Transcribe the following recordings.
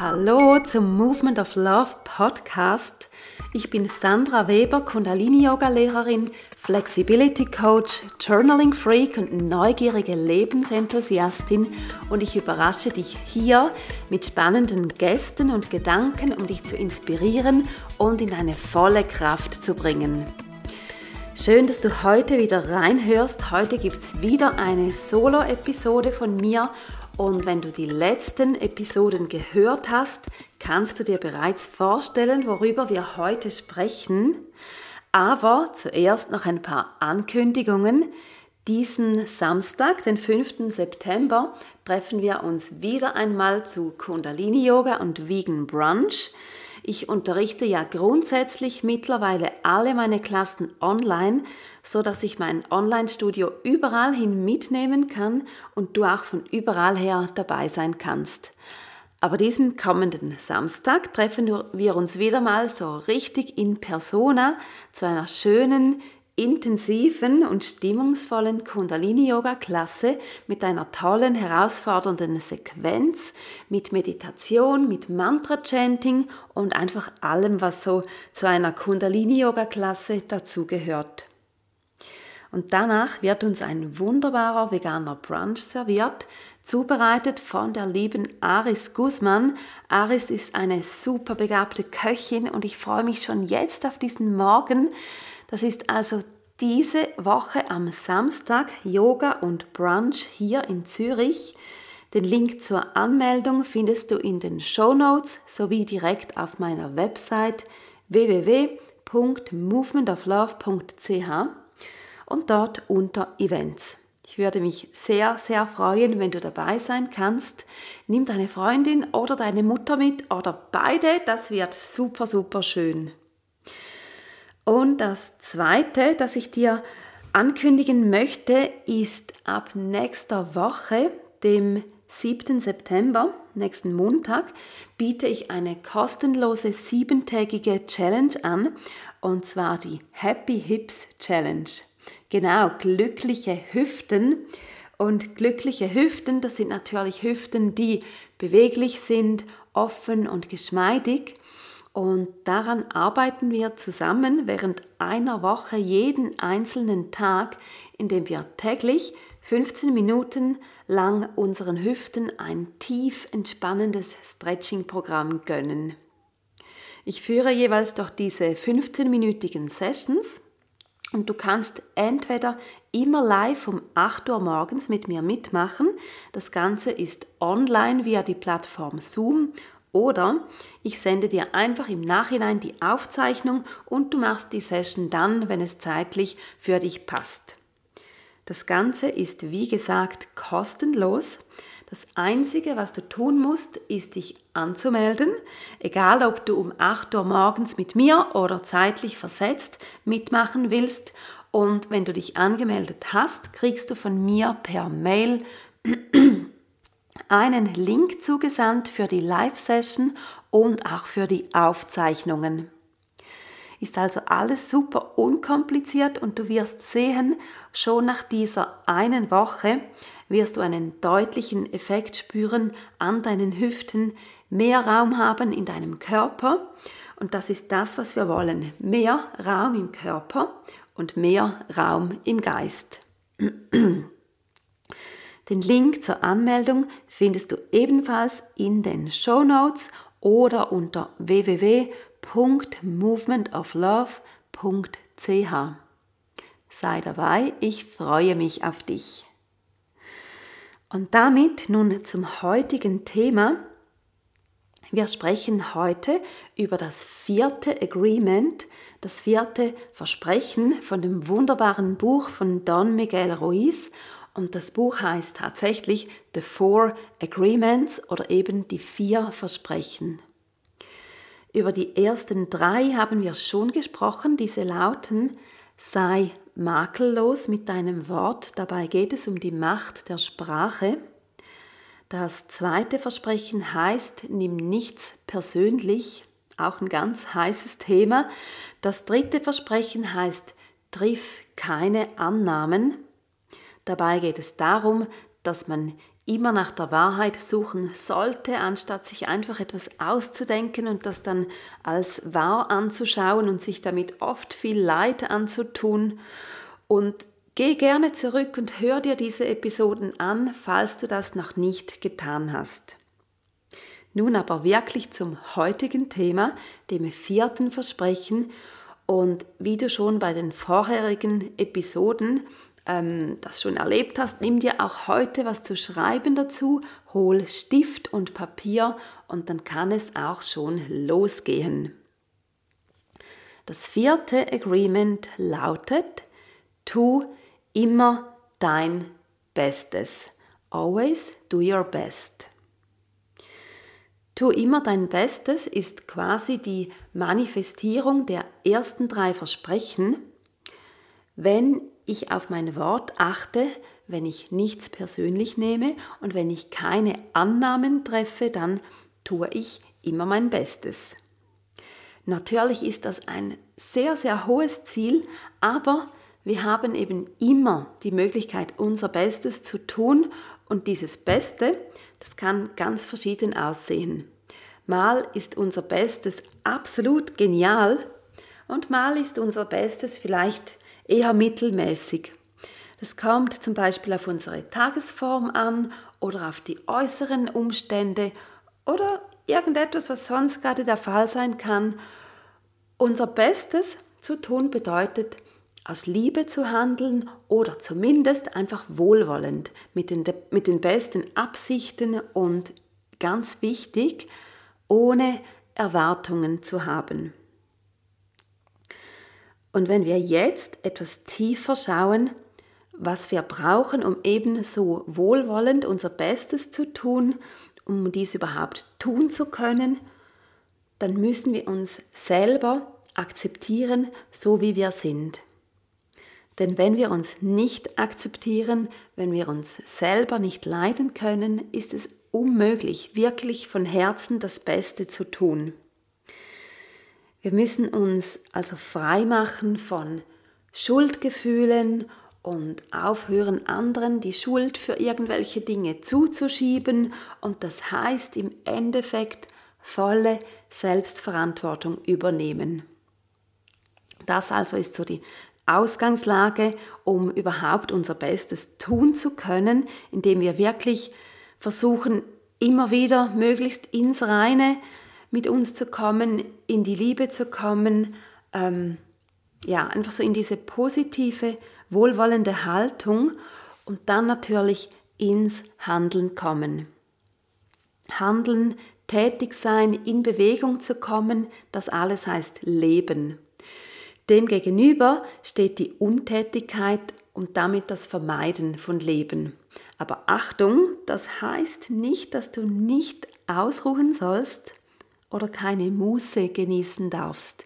Hallo zum Movement of Love Podcast. Ich bin Sandra Weber, Kundalini-Yoga-Lehrerin, Flexibility Coach, Journaling Freak und neugierige Lebensenthusiastin und ich überrasche dich hier mit spannenden Gästen und Gedanken, um dich zu inspirieren und in deine volle Kraft zu bringen. Schön, dass du heute wieder reinhörst. Heute gibt es wieder eine Solo-Episode von mir und wenn du die letzten Episoden gehört hast, kannst du dir bereits vorstellen, worüber wir heute sprechen. Aber zuerst noch ein paar Ankündigungen. Diesen Samstag, den 5. September, treffen wir uns wieder einmal zu Kundalini Yoga und Vegan Brunch. Ich unterrichte ja grundsätzlich mittlerweile alle meine Klassen online, so dass ich mein Online-Studio überall hin mitnehmen kann und du auch von überall her dabei sein kannst. Aber diesen kommenden Samstag treffen wir uns wieder mal so richtig in persona zu einer schönen intensiven und stimmungsvollen Kundalini-Yoga-Klasse mit einer tollen, herausfordernden Sequenz, mit Meditation, mit Mantra-Chanting und einfach allem, was so zu einer Kundalini-Yoga-Klasse dazugehört. Und danach wird uns ein wunderbarer veganer Brunch serviert, zubereitet von der lieben Aris Guzman. Aris ist eine super begabte Köchin und ich freue mich schon jetzt auf diesen Morgen, das ist also diese Woche am Samstag Yoga und Brunch hier in Zürich. Den Link zur Anmeldung findest du in den Show Notes sowie direkt auf meiner Website www.movementoflove.ch und dort unter Events. Ich würde mich sehr, sehr freuen, wenn du dabei sein kannst. Nimm deine Freundin oder deine Mutter mit oder beide, das wird super, super schön. Und das Zweite, das ich dir ankündigen möchte, ist ab nächster Woche, dem 7. September, nächsten Montag, biete ich eine kostenlose siebentägige Challenge an, und zwar die Happy Hips Challenge. Genau, glückliche Hüften. Und glückliche Hüften, das sind natürlich Hüften, die beweglich sind, offen und geschmeidig. Und daran arbeiten wir zusammen während einer Woche jeden einzelnen Tag, indem wir täglich 15 Minuten lang unseren Hüften ein tief entspannendes Stretching-Programm gönnen. Ich führe jeweils durch diese 15-minütigen Sessions und du kannst entweder immer live um 8 Uhr morgens mit mir mitmachen. Das Ganze ist online via die Plattform Zoom oder ich sende dir einfach im Nachhinein die Aufzeichnung und du machst die Session dann, wenn es zeitlich für dich passt. Das Ganze ist wie gesagt kostenlos. Das Einzige, was du tun musst, ist dich anzumelden, egal ob du um 8 Uhr morgens mit mir oder zeitlich versetzt mitmachen willst. Und wenn du dich angemeldet hast, kriegst du von mir per Mail einen Link zugesandt für die Live-Session und auch für die Aufzeichnungen. Ist also alles super unkompliziert und du wirst sehen, schon nach dieser einen Woche wirst du einen deutlichen Effekt spüren an deinen Hüften, mehr Raum haben in deinem Körper und das ist das, was wir wollen. Mehr Raum im Körper und mehr Raum im Geist. Den Link zur Anmeldung findest du ebenfalls in den Show Notes oder unter www.movementoflove.ch. Sei dabei, ich freue mich auf dich. Und damit nun zum heutigen Thema. Wir sprechen heute über das vierte Agreement, das vierte Versprechen von dem wunderbaren Buch von Don Miguel Ruiz und das Buch heißt tatsächlich The Four Agreements oder eben die vier Versprechen. Über die ersten drei haben wir schon gesprochen. Diese lauten, sei makellos mit deinem Wort. Dabei geht es um die Macht der Sprache. Das zweite Versprechen heißt, nimm nichts persönlich. Auch ein ganz heißes Thema. Das dritte Versprechen heißt, triff keine Annahmen. Dabei geht es darum, dass man immer nach der Wahrheit suchen sollte, anstatt sich einfach etwas auszudenken und das dann als wahr anzuschauen und sich damit oft viel Leid anzutun. Und geh gerne zurück und hör dir diese Episoden an, falls du das noch nicht getan hast. Nun aber wirklich zum heutigen Thema, dem vierten Versprechen. Und wie du schon bei den vorherigen Episoden ähm, das schon erlebt hast, nimm dir auch heute was zu schreiben dazu, hol Stift und Papier und dann kann es auch schon losgehen. Das vierte Agreement lautet, tu immer dein Bestes. Always do your best. Tu immer dein Bestes ist quasi die Manifestierung der ersten drei Versprechen. Wenn ich auf mein Wort achte, wenn ich nichts persönlich nehme und wenn ich keine Annahmen treffe, dann tue ich immer mein Bestes. Natürlich ist das ein sehr, sehr hohes Ziel, aber wir haben eben immer die Möglichkeit, unser Bestes zu tun und dieses Beste, das kann ganz verschieden aussehen. Mal ist unser Bestes absolut genial und mal ist unser Bestes vielleicht eher mittelmäßig. Das kommt zum Beispiel auf unsere Tagesform an oder auf die äußeren Umstände oder irgendetwas, was sonst gerade der Fall sein kann. Unser Bestes zu tun bedeutet, aus Liebe zu handeln oder zumindest einfach wohlwollend, mit den, mit den besten Absichten und ganz wichtig, ohne Erwartungen zu haben. Und wenn wir jetzt etwas tiefer schauen, was wir brauchen, um eben so wohlwollend unser Bestes zu tun, um dies überhaupt tun zu können, dann müssen wir uns selber akzeptieren, so wie wir sind. Denn wenn wir uns nicht akzeptieren, wenn wir uns selber nicht leiden können, ist es unmöglich, wirklich von Herzen das Beste zu tun. Wir müssen uns also frei machen von Schuldgefühlen und aufhören, anderen die Schuld für irgendwelche Dinge zuzuschieben. Und das heißt im Endeffekt volle Selbstverantwortung übernehmen. Das also ist so die Ausgangslage, um überhaupt unser Bestes tun zu können, indem wir wirklich versuchen, immer wieder möglichst ins Reine mit uns zu kommen, in die Liebe zu kommen, ähm, ja, einfach so in diese positive, wohlwollende Haltung und dann natürlich ins Handeln kommen. Handeln, tätig sein, in Bewegung zu kommen, das alles heißt Leben. Demgegenüber steht die Untätigkeit und damit das Vermeiden von Leben. Aber Achtung, das heißt nicht, dass du nicht ausruhen sollst oder keine Muße genießen darfst.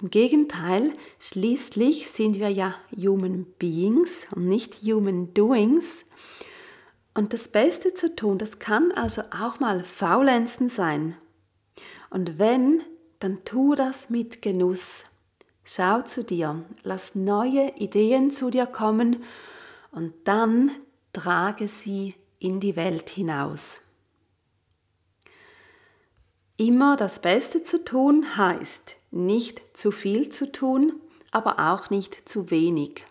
Im Gegenteil, schließlich sind wir ja Human Beings und nicht Human Doings. Und das Beste zu tun, das kann also auch mal Faulenzen sein. Und wenn, dann tu das mit Genuss. Schau zu dir, lass neue Ideen zu dir kommen und dann trage sie in die Welt hinaus. Immer das Beste zu tun heißt nicht zu viel zu tun, aber auch nicht zu wenig.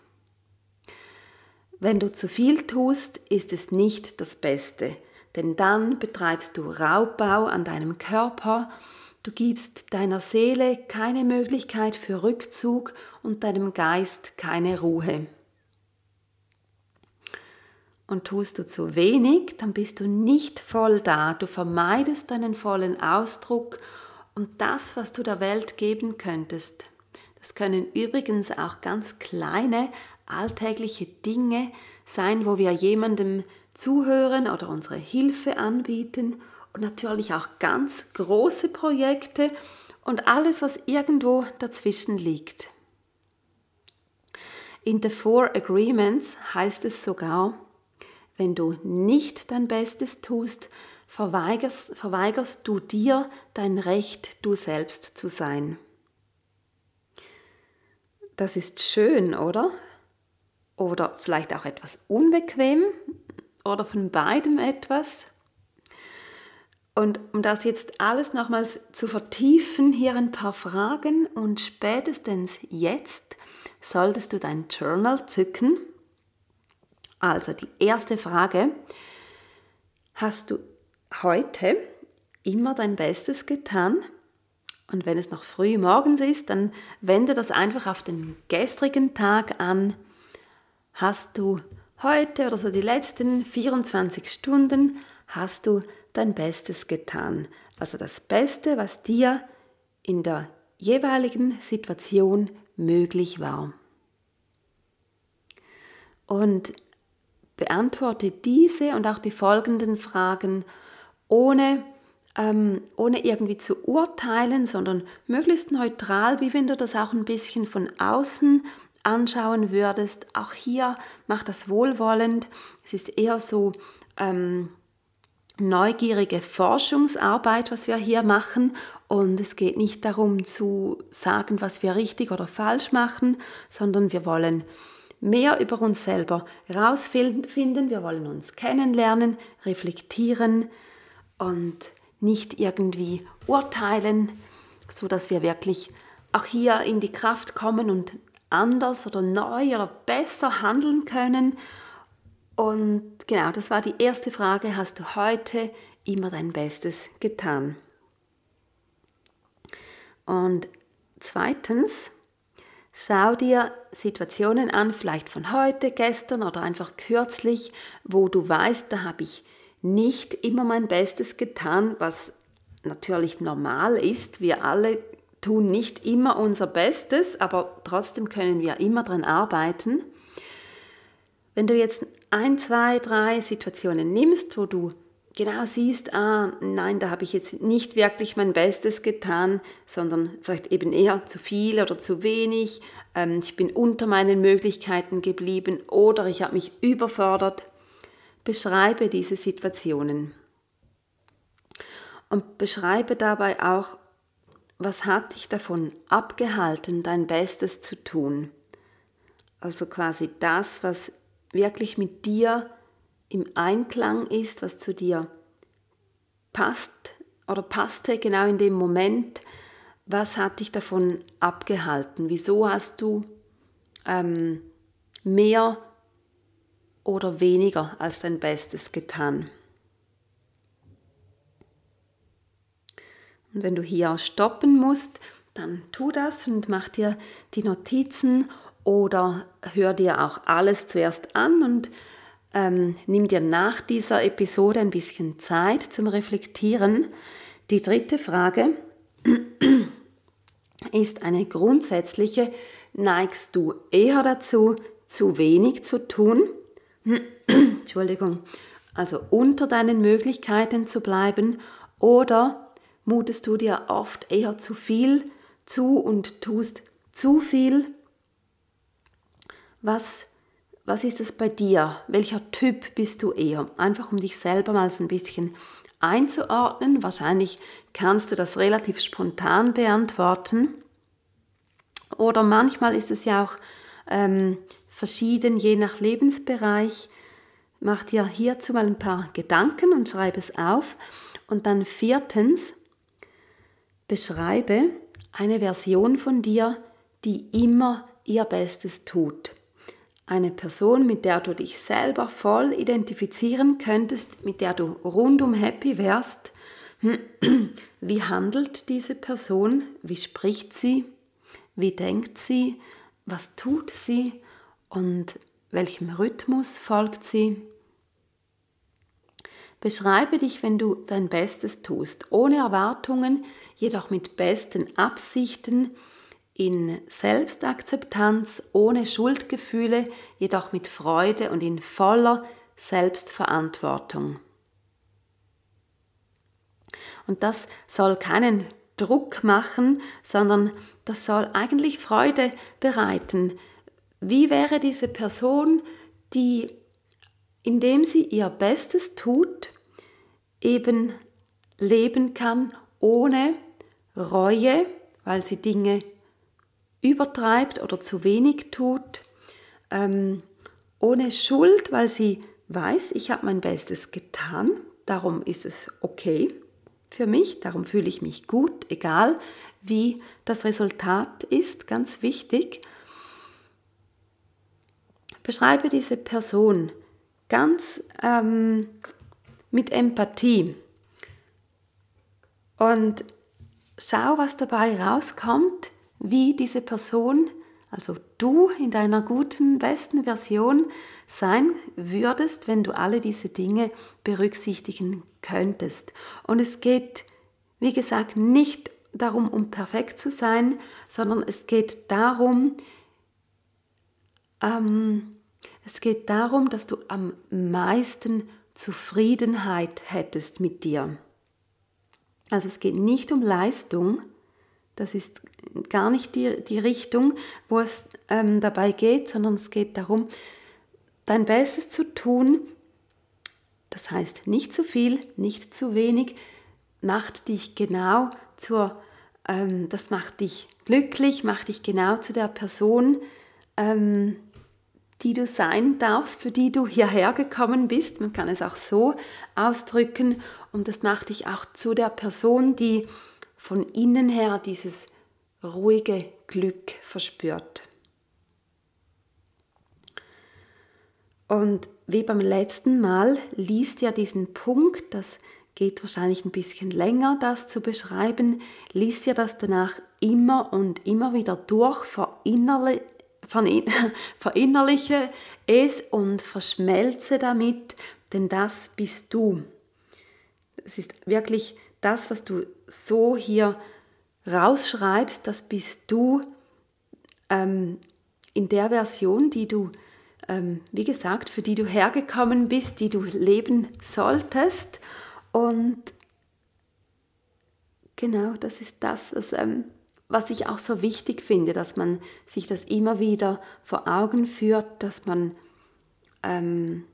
Wenn du zu viel tust, ist es nicht das Beste, denn dann betreibst du Raubbau an deinem Körper Du gibst deiner Seele keine Möglichkeit für Rückzug und deinem Geist keine Ruhe. Und tust du zu wenig, dann bist du nicht voll da. Du vermeidest deinen vollen Ausdruck und das, was du der Welt geben könntest. Das können übrigens auch ganz kleine alltägliche Dinge sein, wo wir jemandem zuhören oder unsere Hilfe anbieten und natürlich auch ganz große Projekte und alles, was irgendwo dazwischen liegt. In The Four Agreements heißt es sogar, wenn du nicht dein Bestes tust, verweigerst, verweigerst du dir dein Recht, du selbst zu sein. Das ist schön, oder? Oder vielleicht auch etwas unbequem, oder von beidem etwas? Und um das jetzt alles nochmals zu vertiefen, hier ein paar Fragen und spätestens jetzt solltest du dein Journal zücken. Also die erste Frage, hast du heute immer dein Bestes getan? Und wenn es noch früh morgens ist, dann wende das einfach auf den gestrigen Tag an. Hast du heute oder so die letzten 24 Stunden, hast du dein Bestes getan. Also das Beste, was dir in der jeweiligen Situation möglich war. Und beantworte diese und auch die folgenden Fragen ohne, ähm, ohne irgendwie zu urteilen, sondern möglichst neutral, wie wenn du das auch ein bisschen von außen anschauen würdest. Auch hier mach das wohlwollend. Es ist eher so ähm, neugierige Forschungsarbeit, was wir hier machen. Und es geht nicht darum zu sagen, was wir richtig oder falsch machen, sondern wir wollen mehr über uns selber herausfinden. Wir wollen uns kennenlernen, reflektieren und nicht irgendwie urteilen, so dass wir wirklich auch hier in die Kraft kommen und anders oder neu oder besser handeln können und genau, das war die erste Frage. Hast du heute immer dein Bestes getan? Und zweitens, schau dir Situationen an, vielleicht von heute, gestern oder einfach kürzlich, wo du weißt, da habe ich nicht immer mein Bestes getan, was natürlich normal ist. Wir alle tun nicht immer unser Bestes, aber trotzdem können wir immer daran arbeiten. Wenn du jetzt ein, zwei, drei Situationen nimmst, wo du genau siehst, ah, nein, da habe ich jetzt nicht wirklich mein Bestes getan, sondern vielleicht eben eher zu viel oder zu wenig, ähm, ich bin unter meinen Möglichkeiten geblieben oder ich habe mich überfordert, beschreibe diese Situationen. Und beschreibe dabei auch, was hat dich davon abgehalten, dein Bestes zu tun. Also quasi das, was wirklich mit dir im Einklang ist, was zu dir passt oder passte genau in dem Moment, was hat dich davon abgehalten? Wieso hast du ähm, mehr oder weniger als dein Bestes getan? Und wenn du hier stoppen musst, dann tu das und mach dir die Notizen oder hör dir auch alles zuerst an und ähm, nimm dir nach dieser Episode ein bisschen Zeit zum Reflektieren. Die dritte Frage ist eine grundsätzliche, neigst du eher dazu, zu wenig zu tun? Entschuldigung, also unter deinen Möglichkeiten zu bleiben oder mutest du dir oft eher zu viel zu und tust zu viel was, was ist es bei dir? Welcher Typ bist du eher? Einfach um dich selber mal so ein bisschen einzuordnen. Wahrscheinlich kannst du das relativ spontan beantworten. Oder manchmal ist es ja auch ähm, verschieden, je nach Lebensbereich. Mach dir hierzu mal ein paar Gedanken und schreibe es auf. Und dann viertens, beschreibe eine Version von dir, die immer ihr Bestes tut eine Person, mit der du dich selber voll identifizieren könntest, mit der du rundum happy wärst. Wie handelt diese Person? Wie spricht sie? Wie denkt sie? Was tut sie? Und welchem Rhythmus folgt sie? Beschreibe dich, wenn du dein Bestes tust, ohne Erwartungen, jedoch mit besten Absichten, in Selbstakzeptanz, ohne Schuldgefühle, jedoch mit Freude und in voller Selbstverantwortung. Und das soll keinen Druck machen, sondern das soll eigentlich Freude bereiten. Wie wäre diese Person, die, indem sie ihr Bestes tut, eben leben kann ohne Reue, weil sie Dinge übertreibt oder zu wenig tut, ähm, ohne Schuld, weil sie weiß, ich habe mein Bestes getan, darum ist es okay für mich, darum fühle ich mich gut, egal wie das Resultat ist, ganz wichtig. Beschreibe diese Person ganz ähm, mit Empathie. Und schau, was dabei rauskommt, wie diese Person, also du in deiner guten, besten Version sein würdest, wenn du alle diese Dinge berücksichtigen könntest. Und es geht, wie gesagt, nicht darum, um perfekt zu sein, sondern es geht darum, ähm, es geht darum, dass du am meisten Zufriedenheit hättest mit dir. Also es geht nicht um Leistung, das ist gar nicht die, die Richtung, wo es ähm, dabei geht, sondern es geht darum, dein Bestes zu tun. Das heißt, nicht zu viel, nicht zu wenig, macht dich genau zur, ähm, das macht dich glücklich, macht dich genau zu der Person, ähm, die du sein darfst, für die du hierher gekommen bist. Man kann es auch so ausdrücken. Und das macht dich auch zu der Person, die von innen her dieses ruhige Glück verspürt. Und wie beim letzten Mal liest ja diesen Punkt, das geht wahrscheinlich ein bisschen länger, das zu beschreiben, liest ja das danach immer und immer wieder durch, verinnerliche es und verschmelze damit, denn das bist du. Es ist wirklich das, was du so hier rausschreibst, das bist du ähm, in der Version, die du, ähm, wie gesagt, für die du hergekommen bist, die du leben solltest. Und genau, das ist das, was, ähm, was ich auch so wichtig finde, dass man sich das immer wieder vor Augen führt, dass man ähm,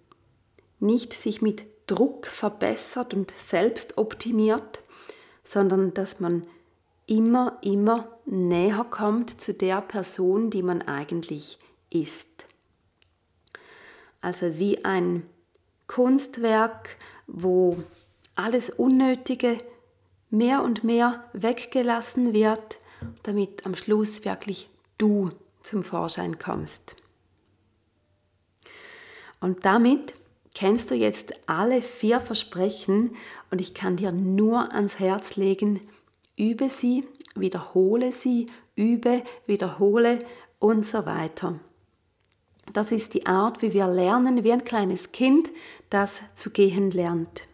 nicht sich mit Druck verbessert und selbst optimiert, sondern dass man immer, immer näher kommt zu der Person, die man eigentlich ist. Also wie ein Kunstwerk, wo alles Unnötige mehr und mehr weggelassen wird, damit am Schluss wirklich du zum Vorschein kommst. Und damit kennst du jetzt alle vier Versprechen und ich kann dir nur ans Herz legen, übe sie, wiederhole sie, übe, wiederhole und so weiter. Das ist die Art, wie wir lernen, wie ein kleines Kind, das zu gehen lernt.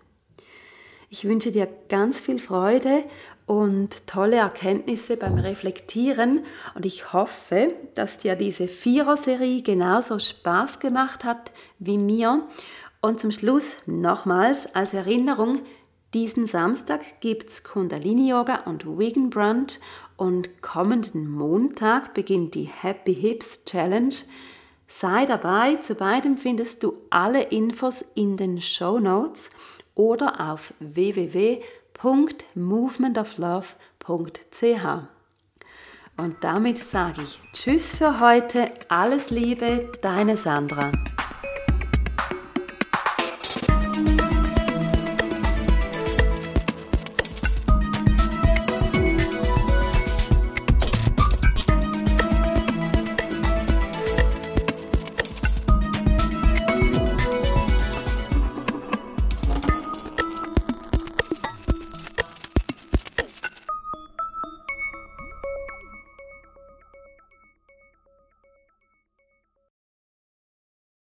Ich wünsche dir ganz viel Freude und tolle Erkenntnisse beim Reflektieren und ich hoffe, dass dir diese Vierer-Serie genauso Spaß gemacht hat wie mir und zum Schluss nochmals als Erinnerung, diesen Samstag gibt es Kundalini Yoga und Vegan Brunch und kommenden Montag beginnt die Happy Hips Challenge. Sei dabei, zu beidem findest du alle Infos in den Show Notes oder auf www.movementoflove.ch. Und damit sage ich Tschüss für heute, alles Liebe, deine Sandra.